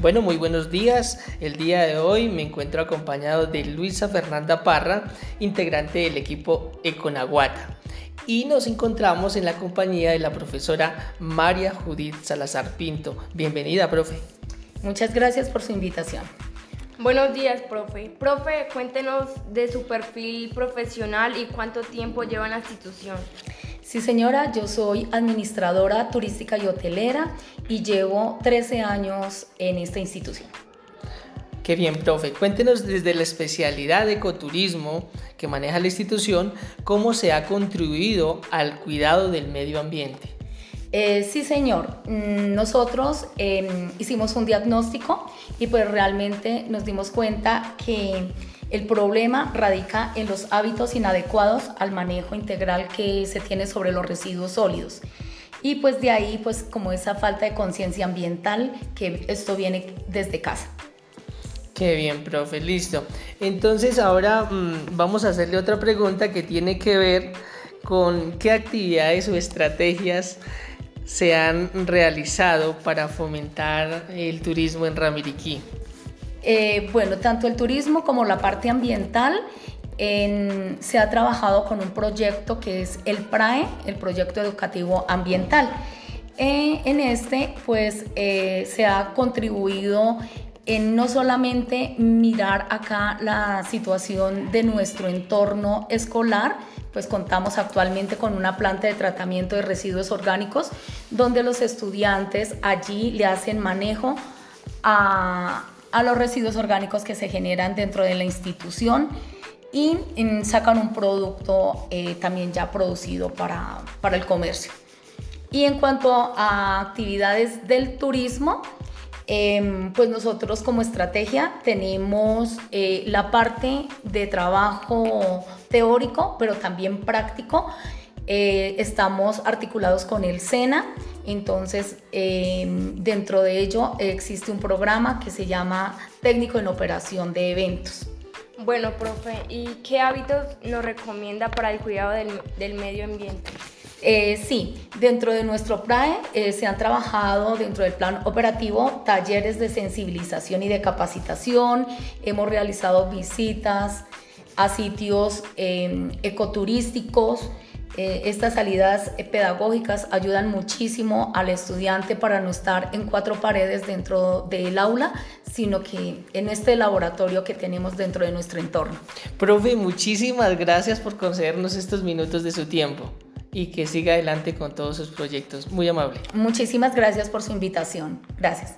Bueno, muy buenos días. El día de hoy me encuentro acompañado de Luisa Fernanda Parra, integrante del equipo Econaguata. Y nos encontramos en la compañía de la profesora María Judith Salazar Pinto. Bienvenida, profe. Muchas gracias por su invitación. Buenos días, profe. Profe, cuéntenos de su perfil profesional y cuánto tiempo lleva en la institución. Sí, señora, yo soy administradora turística y hotelera y llevo 13 años en esta institución. Qué bien, profe. Cuéntenos desde la especialidad de ecoturismo que maneja la institución, cómo se ha contribuido al cuidado del medio ambiente. Eh, sí, señor. Mm, nosotros em, hicimos un diagnóstico y pues realmente nos dimos cuenta que el problema radica en los hábitos inadecuados al manejo integral que se tiene sobre los residuos sólidos. Y pues de ahí pues como esa falta de conciencia ambiental que esto viene desde casa. Qué bien, profe, listo. Entonces ahora mm, vamos a hacerle otra pregunta que tiene que ver con qué actividades o estrategias se han realizado para fomentar el turismo en Ramiriquí? Eh, bueno, tanto el turismo como la parte ambiental se ha trabajado con un proyecto que es el PRAE, el Proyecto Educativo Ambiental. Eh, en este, pues, eh, se ha contribuido en no solamente mirar acá la situación de nuestro entorno escolar, pues contamos actualmente con una planta de tratamiento de residuos orgánicos donde los estudiantes allí le hacen manejo a, los residuos orgánicos que se generan dentro de la institución y sacan un producto eh, también ya producido para, para el comercio. Y en cuanto a actividades del turismo, Em, pues nosotros como estrategia tenemos eh, la parte de trabajo teórico, pero también práctico. Eh, estamos articulados con el SENA, entonces em, dentro de ello existe un programa que se llama Técnico en Operación de Eventos. Bueno, profe, ¿y qué hábitos nos recomienda para el cuidado del medio ambiente? Eh, sí, dentro de nuestro PRAE eh, se han trabajado dentro del plan operativo talleres de sensibilización y de capacitación, hemos realizado visitas a sitios em, ecoturísticos. Eh, estas salidas pedagógicas ayudan muchísimo al estudiante para no estar en cuatro paredes dentro del aula, sino que en este laboratorio que tenemos dentro de nuestro entorno. Profe, muchísimas gracias por concedernos estos minutos de su tiempo y que siga adelante con todos sus proyectos. Muy amable. Muchísimas gracias por su invitación. Gracias.